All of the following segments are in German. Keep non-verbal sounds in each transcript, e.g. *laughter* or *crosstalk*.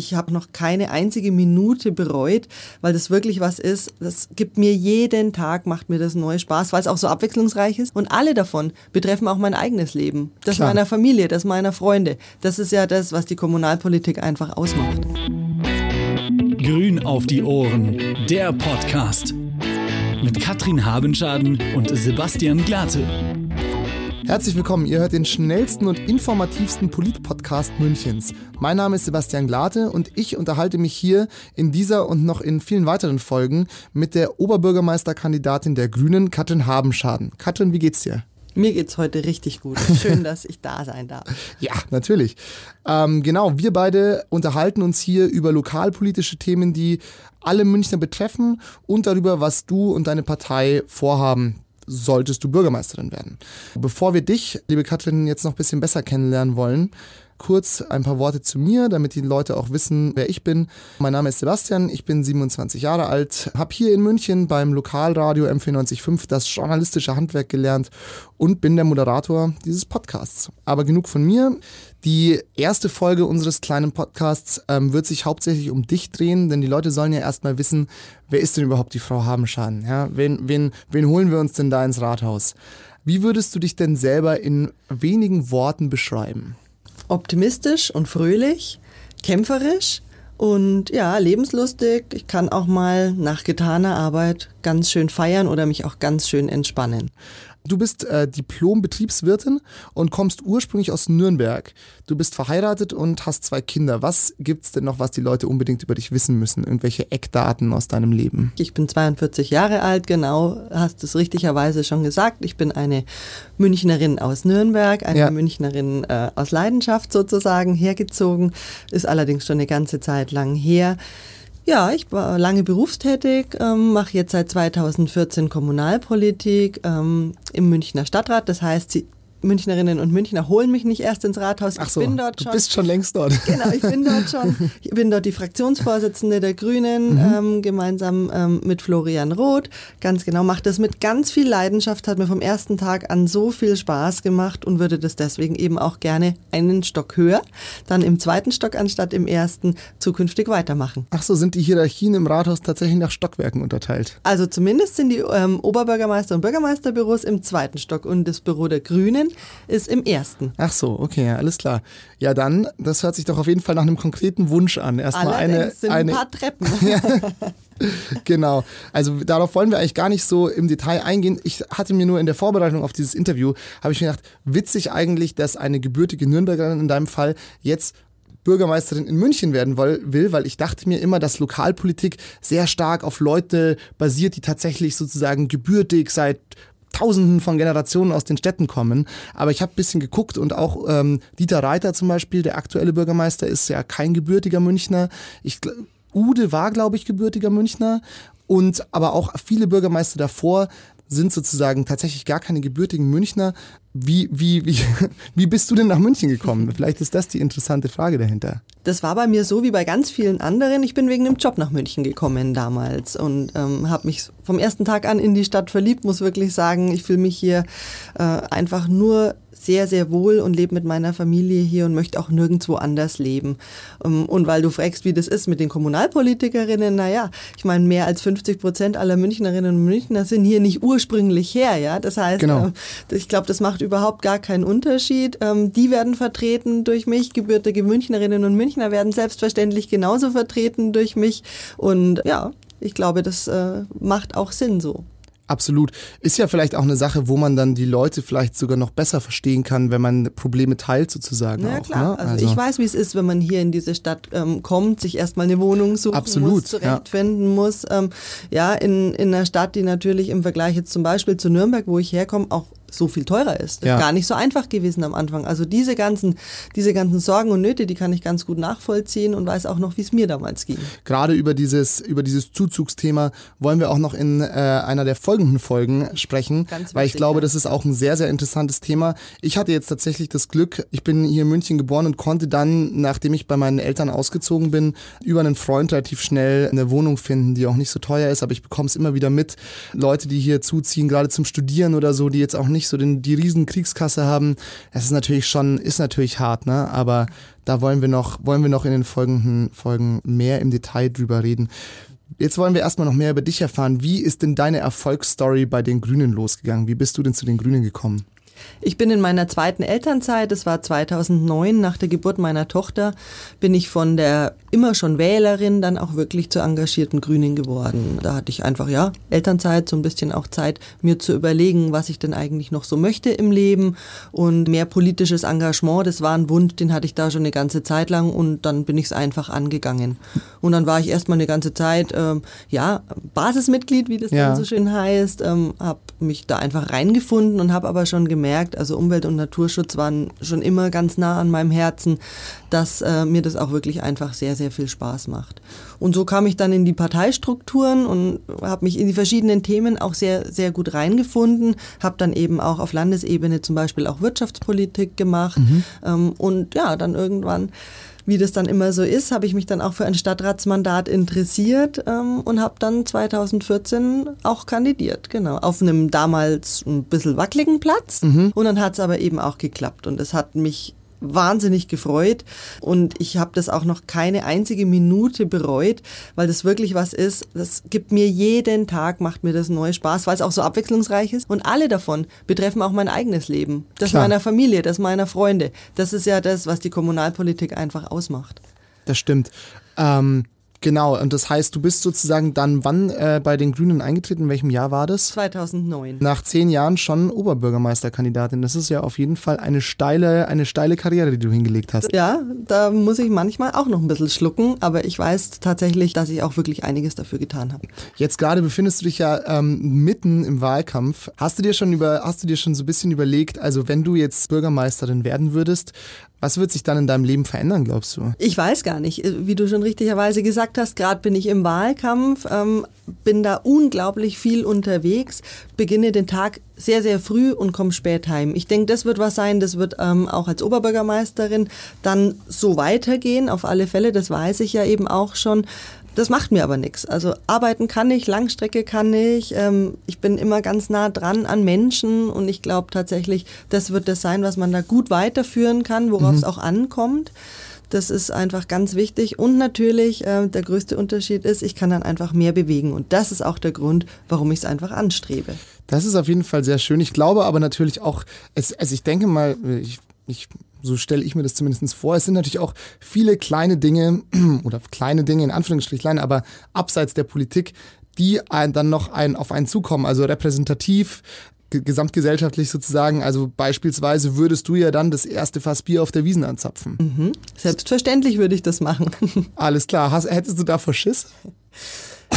ich habe noch keine einzige Minute bereut, weil das wirklich was ist. Das gibt mir jeden Tag, macht mir das neue Spaß, weil es auch so abwechslungsreich ist. Und alle davon betreffen auch mein eigenes Leben. Das Klar. meiner Familie, das meiner Freunde. Das ist ja das, was die Kommunalpolitik einfach ausmacht. Grün auf die Ohren, der Podcast. Mit Katrin Habenschaden und Sebastian Glate. Herzlich willkommen, ihr hört den schnellsten und informativsten Polit-Podcast Münchens. Mein Name ist Sebastian Glate und ich unterhalte mich hier in dieser und noch in vielen weiteren Folgen mit der Oberbürgermeisterkandidatin der Grünen, Katrin Habenschaden. Katrin, wie geht's dir? Mir geht's heute richtig gut. Schön, dass ich da sein darf. *laughs* Ja, natürlich. Ähm, genau, wir beide unterhalten uns hier über lokalpolitische Themen, die alle Münchner betreffen und darüber, was du und deine Partei vorhaben solltest du Bürgermeisterin werden. Bevor wir dich, liebe Katrin, jetzt noch ein bisschen besser kennenlernen wollen, kurz ein paar Worte zu mir, damit die Leute auch wissen, wer ich bin. Mein Name ist Sebastian, ich bin 27 Jahre alt, habe hier in München beim Lokalradio M495 das journalistische Handwerk gelernt und bin der Moderator dieses Podcasts. Aber genug von mir. Die erste Folge unseres kleinen Podcasts ähm, wird sich hauptsächlich um dich drehen, denn die Leute sollen ja erstmal wissen, wer ist denn überhaupt die Frau Habenschaden? Ja? Wen, wen, wen holen wir uns denn da ins Rathaus? Wie würdest du dich denn selber in wenigen Worten beschreiben? Optimistisch und fröhlich, kämpferisch und ja, lebenslustig. Ich kann auch mal nach getaner Arbeit ganz schön feiern oder mich auch ganz schön entspannen. Du bist äh, Diplom-Betriebswirtin und kommst ursprünglich aus Nürnberg. Du bist verheiratet und hast zwei Kinder. Was gibt's denn noch, was die Leute unbedingt über dich wissen müssen? Irgendwelche Eckdaten aus deinem Leben? Ich bin 42 Jahre alt, genau, hast es richtigerweise schon gesagt. Ich bin eine Münchnerin aus Nürnberg, eine ja. Münchnerin äh, aus Leidenschaft sozusagen hergezogen, ist allerdings schon eine ganze Zeit lang her. Ja, ich war lange berufstätig, ähm, mache jetzt seit 2014 Kommunalpolitik ähm, im Münchner Stadtrat. Das heißt, Münchnerinnen und Münchner holen mich nicht erst ins Rathaus. Ach so, ich bin dort schon. Du bist schon längst dort. *laughs* Genau, ich bin dort schon. *laughs* Ich bin dort die Fraktionsvorsitzende der Grünen, mhm. ähm, gemeinsam ähm, mit Florian Roth. Ganz genau, macht das mit ganz viel Leidenschaft, hat mir vom ersten Tag an so viel Spaß gemacht und würde das deswegen eben auch gerne einen Stock höher, dann im zweiten Stock anstatt im ersten zukünftig weitermachen. Ach so, sind die Hierarchien im Rathaus tatsächlich nach Stockwerken unterteilt? Also zumindest sind die ähm, Oberbürgermeister- und Bürgermeisterbüros im zweiten Stock und das Büro der Grünen ist im ersten. Ach so, okay, alles klar. Ja, dann, das hört sich doch auf jeden Fall nach einem konkreten Wunsch an. Erstmal eine, sind eine, ein paar Treppen. *laughs* genau. Also darauf wollen wir eigentlich gar nicht so im Detail eingehen. Ich hatte mir nur in der Vorbereitung auf dieses Interview, habe ich mir gedacht, witzig eigentlich, dass eine gebürtige Nürnbergerin in deinem Fall jetzt Bürgermeisterin in München werden will, weil ich dachte mir immer, dass Lokalpolitik sehr stark auf Leute basiert, die tatsächlich sozusagen gebürtig seit Tausenden von Generationen aus den Städten kommen. Aber ich habe ein bisschen geguckt und auch ähm, Dieter Reiter zum Beispiel, der aktuelle Bürgermeister, ist ja kein gebürtiger Münchner. Ich, Ude war, glaube ich, gebürtiger Münchner. Und aber auch viele Bürgermeister davor sind sozusagen tatsächlich gar keine gebürtigen Münchner. Wie, wie, wie, *laughs* wie bist du denn nach München gekommen? *laughs* Vielleicht ist das die interessante Frage dahinter. Das war bei mir so wie bei ganz vielen anderen. Ich bin wegen einem Job nach München gekommen damals und ähm, habe mich vom ersten Tag an in die Stadt verliebt, muss wirklich sagen, ich fühle mich hier äh, einfach nur sehr, sehr wohl und lebe mit meiner Familie hier und möchte auch nirgendwo anders leben. Ähm, und weil du fragst, wie das ist mit den Kommunalpolitikerinnen, naja, ich meine, mehr als 50 Prozent aller Münchnerinnen und Münchner sind hier nicht ursprünglich her, ja. Das heißt, genau. äh, ich glaube, das macht überhaupt gar keinen Unterschied. Ähm, die werden vertreten durch mich, gebürtige Münchnerinnen und Münchner werden selbstverständlich genauso vertreten durch mich. Und ja, ich glaube, das äh, macht auch Sinn so. Absolut. Ist ja vielleicht auch eine Sache, wo man dann die Leute vielleicht sogar noch besser verstehen kann, wenn man Probleme teilt sozusagen. Ja, auch, klar. Ne? Also, also, ich weiß, wie es ist, wenn man hier in diese Stadt ähm, kommt, sich erstmal eine Wohnung suchen Absolut, muss, zurechtfinden ja. muss. Ähm, ja, in, in einer Stadt, die natürlich im Vergleich jetzt zum Beispiel zu Nürnberg, wo ich herkomme, auch so viel teurer ist. Ja. Gar nicht so einfach gewesen am Anfang. Also diese ganzen, diese ganzen Sorgen und Nöte, die kann ich ganz gut nachvollziehen und weiß auch noch, wie es mir damals ging. Gerade über dieses, über dieses Zuzugsthema wollen wir auch noch in äh, einer der folgenden Folgen sprechen, ganz weil ich glaube, ja. das ist auch ein sehr, sehr interessantes Thema. Ich hatte jetzt tatsächlich das Glück, ich bin hier in München geboren und konnte dann, nachdem ich bei meinen Eltern ausgezogen bin, über einen Freund relativ schnell eine Wohnung finden, die auch nicht so teuer ist, aber ich bekomme es immer wieder mit. Leute, die hier zuziehen, gerade zum Studieren oder so, die jetzt auch nicht nicht so den, die riesen Kriegskasse haben. Es ist natürlich schon, ist natürlich hart, ne? Aber da wollen wir noch, wollen wir noch in den folgenden Folgen mehr im Detail drüber reden. Jetzt wollen wir erstmal noch mehr über dich erfahren. Wie ist denn deine Erfolgsstory bei den Grünen losgegangen? Wie bist du denn zu den Grünen gekommen? Ich bin in meiner zweiten Elternzeit, das war 2009, nach der Geburt meiner Tochter, bin ich von der immer schon Wählerin dann auch wirklich zur engagierten Grünin geworden. Da hatte ich einfach, ja, Elternzeit, so ein bisschen auch Zeit, mir zu überlegen, was ich denn eigentlich noch so möchte im Leben und mehr politisches Engagement, das war ein Wunsch, den hatte ich da schon eine ganze Zeit lang und dann bin ich es einfach angegangen. Und dann war ich erstmal eine ganze Zeit, ähm, ja, Basismitglied, wie das ja. dann so schön heißt, ähm, habe mich da einfach reingefunden und habe aber schon gemerkt, also Umwelt- und Naturschutz waren schon immer ganz nah an meinem Herzen, dass äh, mir das auch wirklich einfach sehr, sehr viel Spaß macht. Und so kam ich dann in die Parteistrukturen und habe mich in die verschiedenen Themen auch sehr, sehr gut reingefunden, habe dann eben auch auf Landesebene zum Beispiel auch Wirtschaftspolitik gemacht mhm. ähm, und ja, dann irgendwann wie das dann immer so ist, habe ich mich dann auch für ein Stadtratsmandat interessiert ähm, und habe dann 2014 auch kandidiert, genau, auf einem damals ein bisschen wackeligen Platz. Mhm. Und dann hat es aber eben auch geklappt und es hat mich wahnsinnig gefreut und ich habe das auch noch keine einzige Minute bereut, weil das wirklich was ist, das gibt mir jeden Tag, macht mir das neue Spaß, weil es auch so abwechslungsreich ist und alle davon betreffen auch mein eigenes Leben, das Klar. meiner Familie, das meiner Freunde. Das ist ja das, was die Kommunalpolitik einfach ausmacht. Das stimmt. Ähm Genau, und das heißt, du bist sozusagen dann wann äh, bei den Grünen eingetreten? In welchem Jahr war das? 2009. Nach zehn Jahren schon Oberbürgermeisterkandidatin. Das ist ja auf jeden Fall eine steile, eine steile Karriere, die du hingelegt hast. Ja, da muss ich manchmal auch noch ein bisschen schlucken, aber ich weiß tatsächlich, dass ich auch wirklich einiges dafür getan habe. Jetzt gerade befindest du dich ja ähm, mitten im Wahlkampf. Hast du dir schon über, hast du dir schon so ein bisschen überlegt, also wenn du jetzt Bürgermeisterin werden würdest, was wird sich dann in deinem Leben verändern, glaubst du? Ich weiß gar nicht. Wie du schon richtigerweise gesagt hast, gerade bin ich im Wahlkampf, ähm, bin da unglaublich viel unterwegs, beginne den Tag sehr, sehr früh und komme spät heim. Ich denke, das wird was sein, das wird ähm, auch als Oberbürgermeisterin dann so weitergehen, auf alle Fälle, das weiß ich ja eben auch schon. Das macht mir aber nichts. Also arbeiten kann ich, Langstrecke kann ich. Ähm, ich bin immer ganz nah dran an Menschen und ich glaube tatsächlich, das wird das sein, was man da gut weiterführen kann, worauf es mhm. auch ankommt. Das ist einfach ganz wichtig. Und natürlich, äh, der größte Unterschied ist, ich kann dann einfach mehr bewegen. Und das ist auch der Grund, warum ich es einfach anstrebe. Das ist auf jeden Fall sehr schön. Ich glaube aber natürlich auch, es, also ich denke mal, ich, ich so stelle ich mir das zumindest vor. Es sind natürlich auch viele kleine Dinge *clears throat* oder kleine Dinge in Anführungsstrichen, aber abseits der Politik, die dann noch ein, auf einen zukommen, also repräsentativ, gesamtgesellschaftlich sozusagen. Also beispielsweise würdest du ja dann das erste Fass Bier auf der Wiesen anzapfen. Mhm. Selbstverständlich würde ich das machen. *laughs* Alles klar. Hast, hättest du davor Schiss?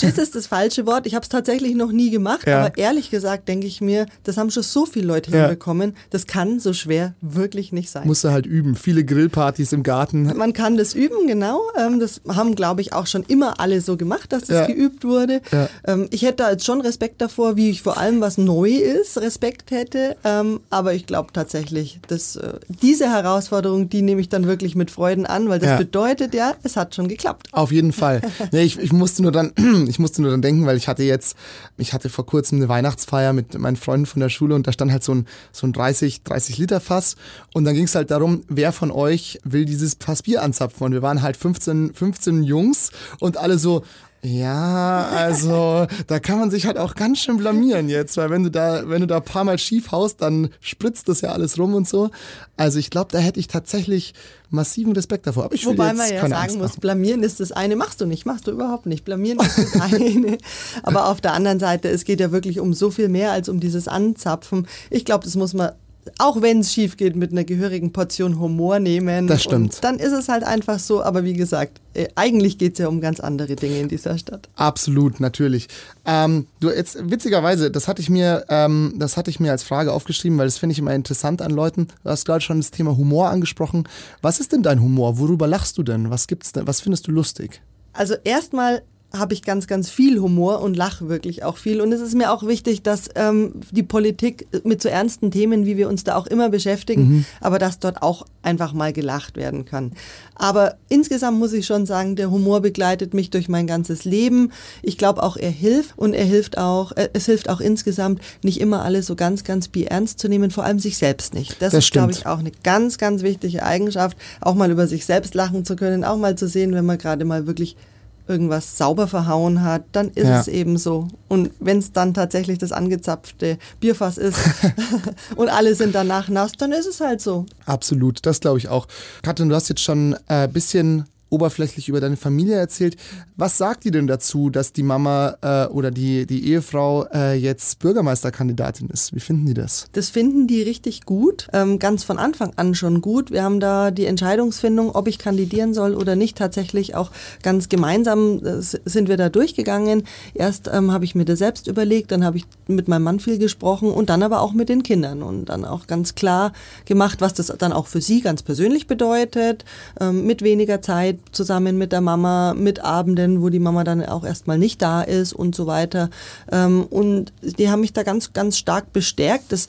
Schiss ist das falsche Wort. Ich habe es tatsächlich noch nie gemacht, ja. aber ehrlich gesagt denke ich mir, das haben schon so viele Leute ja. hinbekommen. Das kann so schwer wirklich nicht sein. Musst du halt üben. Viele Grillpartys im Garten. Man kann das üben, genau. Ähm, das haben, glaube ich, auch schon immer alle so gemacht, dass das ja. geübt wurde. Ähm, ich hätte da jetzt schon Respekt davor, wie ich vor allem was neu ist, Respekt hätte. Ähm, aber ich glaube tatsächlich, dass äh, diese Herausforderung, die nehme ich dann wirklich mit Freuden an, weil das bedeutet ja, es hat schon geklappt. Auf jeden Fall. ich, ich musste nur dann *clears throat* ich musste nur dann denken, weil ich hatte jetzt, ich hatte vor kurzem eine Weihnachtsfeier mit meinen Freunden von der Schule und da stand halt so ein, so ein 30, 30 Liter Fass und dann ging es halt darum, wer von euch will dieses Fass Bier anzapfen und wir waren halt 15, 15 Jungs und alle so, ja, also da kann man sich halt auch ganz schön blamieren jetzt, weil wenn du da, wenn du da ein paar Mal schief haust, dann spritzt das ja alles rum und so. Also ich glaube, da hätte ich tatsächlich massiven Respekt davor. Aber ich Wobei man ja sagen muss, blamieren ist das eine, machst du nicht, machst du überhaupt nicht. Blamieren ist das eine. *laughs* Aber auf der anderen Seite, es geht ja wirklich um so viel mehr als um dieses Anzapfen. Ich glaube, das muss man auch wenn es schief geht, mit einer gehörigen Portion Humor nehmen. Das stimmt. Und dann ist es halt einfach so, aber wie gesagt, äh, eigentlich geht es ja um ganz andere Dinge in dieser Stadt. Absolut, natürlich. Ähm, du jetzt witzigerweise, das hatte ich mir, ähm, das hatte ich mir als Frage aufgeschrieben, weil das finde ich immer interessant an Leuten. Du hast gerade schon das Thema Humor angesprochen. Was ist denn dein Humor? Worüber lachst du denn? Was gibt's denn? Was findest du lustig? Also erstmal habe ich ganz, ganz viel Humor und lache wirklich auch viel. Und es ist mir auch wichtig, dass ähm, die Politik mit so ernsten Themen, wie wir uns da auch immer beschäftigen, mhm. aber dass dort auch einfach mal gelacht werden kann. Aber insgesamt muss ich schon sagen, der Humor begleitet mich durch mein ganzes Leben. Ich glaube auch, er hilft und er hilft auch, äh, es hilft auch insgesamt, nicht immer alles so ganz, ganz ernst zu nehmen, vor allem sich selbst nicht. Das, das ist, glaube ich, auch eine ganz, ganz wichtige Eigenschaft, auch mal über sich selbst lachen zu können, auch mal zu sehen, wenn man gerade mal wirklich irgendwas sauber verhauen hat, dann ist ja. es eben so. Und wenn es dann tatsächlich das angezapfte Bierfass ist *laughs* *laughs* und alle sind danach nass, dann ist es halt so. Absolut, das glaube ich auch. Katrin, du hast jetzt schon ein äh, bisschen oberflächlich über deine Familie erzählt. Was sagt die denn dazu, dass die Mama äh, oder die, die Ehefrau äh, jetzt Bürgermeisterkandidatin ist? Wie finden die das? Das finden die richtig gut, ähm, ganz von Anfang an schon gut. Wir haben da die Entscheidungsfindung, ob ich kandidieren soll oder nicht, tatsächlich auch ganz gemeinsam äh, sind wir da durchgegangen. Erst ähm, habe ich mir das selbst überlegt, dann habe ich mit meinem Mann viel gesprochen und dann aber auch mit den Kindern und dann auch ganz klar gemacht, was das dann auch für sie ganz persönlich bedeutet, ähm, mit weniger Zeit zusammen mit der Mama, mit Abenden, wo die Mama dann auch erstmal nicht da ist und so weiter. Ähm, und die haben mich da ganz, ganz stark bestärkt. Das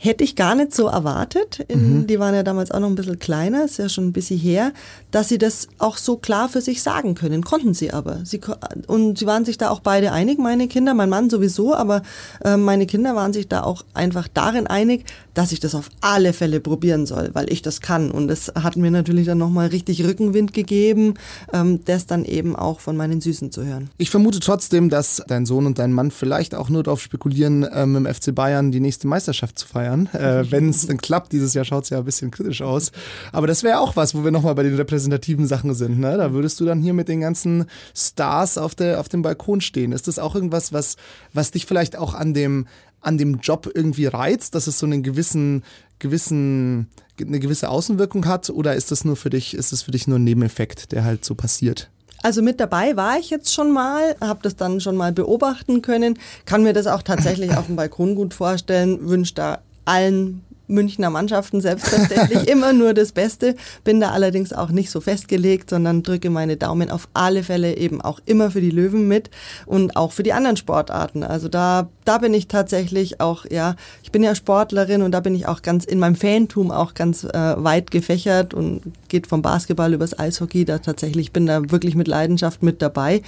Hätte ich gar nicht so erwartet. In, mhm. Die waren ja damals auch noch ein bisschen kleiner, ist ja schon ein bisschen her, dass sie das auch so klar für sich sagen können. Konnten sie aber. Sie, und sie waren sich da auch beide einig, meine Kinder, mein Mann sowieso, aber äh, meine Kinder waren sich da auch einfach darin einig, dass ich das auf alle Fälle probieren soll, weil ich das kann. Und das hat mir natürlich dann nochmal richtig Rückenwind gegeben, ähm, das dann eben auch von meinen Süßen zu hören. Ich vermute trotzdem, dass dein Sohn und dein Mann vielleicht auch nur darauf spekulieren, ähm, im FC Bayern die nächste Meisterschaft zu feiern feiern. Äh, Wenn es dann klappt, dieses Jahr schaut es ja ein bisschen kritisch aus. Aber das wäre auch was, wo wir nochmal bei den repräsentativen Sachen sind. Ne? Da würdest du dann hier mit den ganzen Stars auf, der, auf dem Balkon stehen. Ist das auch irgendwas, was, was dich vielleicht auch an dem, an dem Job irgendwie reizt, dass es so einen gewissen, gewissen, eine gewisse Außenwirkung hat? Oder ist das nur für dich, ist das für dich nur ein Nebeneffekt, der halt so passiert? Also mit dabei war ich jetzt schon mal, habe das dann schon mal beobachten können, kann mir das auch tatsächlich auf dem Balkon gut vorstellen, wünsche da allen Münchner Mannschaften selbstverständlich *laughs* immer nur das Beste, bin da allerdings auch nicht so festgelegt, sondern drücke meine Daumen auf alle Fälle eben auch immer für die Löwen mit und auch für die anderen Sportarten. Also da, da bin ich tatsächlich auch, ja, ich bin ja Sportlerin und da bin ich auch ganz in meinem Fantum auch ganz äh, weit gefächert und geht vom Basketball übers Eishockey, da tatsächlich bin da wirklich mit Leidenschaft mit dabei.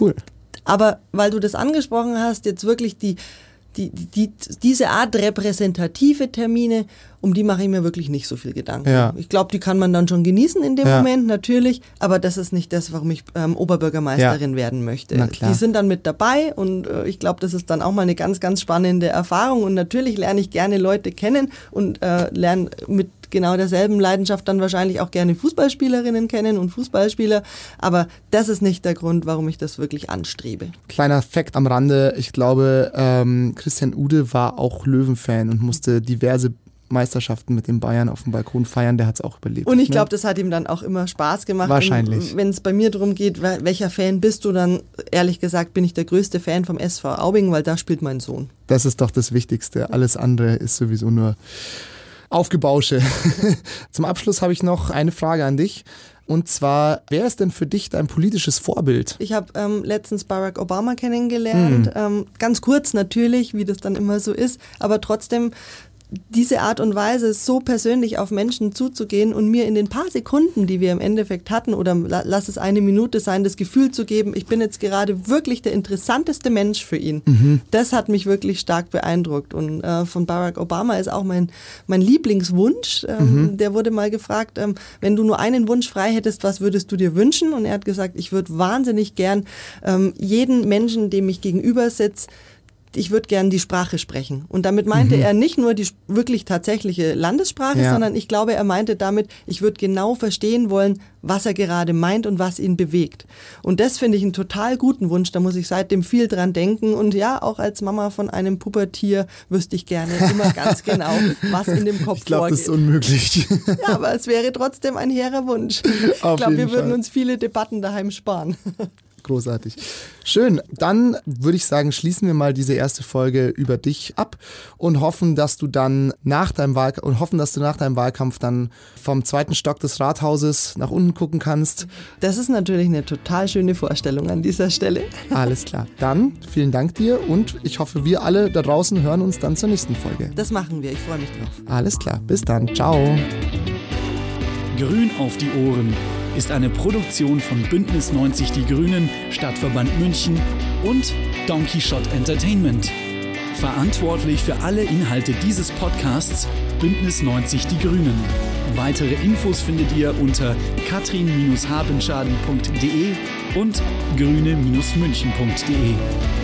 Cool. Aber weil du das angesprochen hast, jetzt wirklich die die, die, diese Art repräsentative Termine, um die mache ich mir wirklich nicht so viel Gedanken. Ja. Ich glaube, die kann man dann schon genießen in dem ja. Moment, natürlich, aber das ist nicht das, warum ich ähm, Oberbürgermeisterin ja. werden möchte. Die sind dann mit dabei und äh, ich glaube, das ist dann auch mal eine ganz, ganz spannende Erfahrung und natürlich lerne ich gerne Leute kennen und äh, lerne mit genau derselben Leidenschaft dann wahrscheinlich auch gerne Fußballspielerinnen kennen und Fußballspieler. Aber das ist nicht der Grund, warum ich das wirklich anstrebe. Kleiner Fakt am Rande. Ich glaube, ähm, Christian Ude war auch Löwenfan und musste diverse Meisterschaften mit den Bayern auf dem Balkon feiern, der hat es auch überlebt. Und ich glaube, ne? das hat ihm dann auch immer Spaß gemacht. Wahrscheinlich. Wenn es bei mir darum geht, welcher Fan bist du, dann ehrlich gesagt bin ich der größte Fan vom SV Aubing, weil da spielt mein Sohn. Das ist doch das Wichtigste. Alles andere ist sowieso nur Aufgebausche. *laughs* Zum Abschluss habe ich noch eine Frage an dich. Und zwar, wer ist denn für dich dein politisches Vorbild? Ich habe ähm, letztens Barack Obama kennengelernt. Mhm. Ähm, ganz kurz natürlich, wie das dann immer so ist, aber trotzdem diese Art und Weise, so persönlich auf Menschen zuzugehen und mir in den paar Sekunden, die wir im Endeffekt hatten, oder lass es eine Minute sein, das Gefühl zu geben, ich bin jetzt gerade wirklich der interessanteste Mensch für ihn. Mhm. Das hat mich wirklich stark beeindruckt. Und äh, von Barack Obama ist auch mein, mein Lieblingswunsch. Ähm, mhm. Der wurde mal gefragt, ähm, wenn du nur einen Wunsch frei hättest, was würdest du dir wünschen? Und er hat gesagt, ich würde wahnsinnig gern ähm, jeden Menschen, dem ich gegenüber sitze, ich würde gern die Sprache sprechen. Und damit meinte mhm. er nicht nur die wirklich tatsächliche Landessprache, ja. sondern ich glaube, er meinte damit, ich würde genau verstehen wollen, was er gerade meint und was ihn bewegt. Und das finde ich einen total guten Wunsch. Da muss ich seitdem viel dran denken. Und ja, auch als Mama von einem Pubertier wüsste ich gerne immer ganz *laughs* genau, was in dem Kopf ich glaub, vorgeht. Ich glaube, das ist unmöglich. ja, aber es wäre trotzdem ein hehrer Wunsch. ich glaube, wir würden Fall. uns viele Debatten daheim sparen. Großartig. Schön. Dann würde ich sagen, schließen wir mal diese erste Folge über dich ab und hoffen, dass du dann nach deinem Wahlkampf und hoffen, dass du nach deinem Wahlkampf dann vom zweiten Stock des Rathauses nach unten gucken kannst. Das ist natürlich eine total schöne Vorstellung an dieser Stelle. *laughs* Alles klar. Dann vielen Dank dir und ich hoffe, wir alle da draußen hören uns dann zur nächsten Folge. Das machen wir. Ich freue mich drauf. Alles klar. Bis dann. Ciao. Grün auf die Ohren ist eine Produktion von Bündnis 90 Die Grünen, Stadtverband München und Donkey Shot Entertainment. Verantwortlich für alle Inhalte dieses Podcasts Bündnis 90 Die Grünen. Weitere Infos findet ihr unter katrin-habenschaden.de und grüne-münchen.de.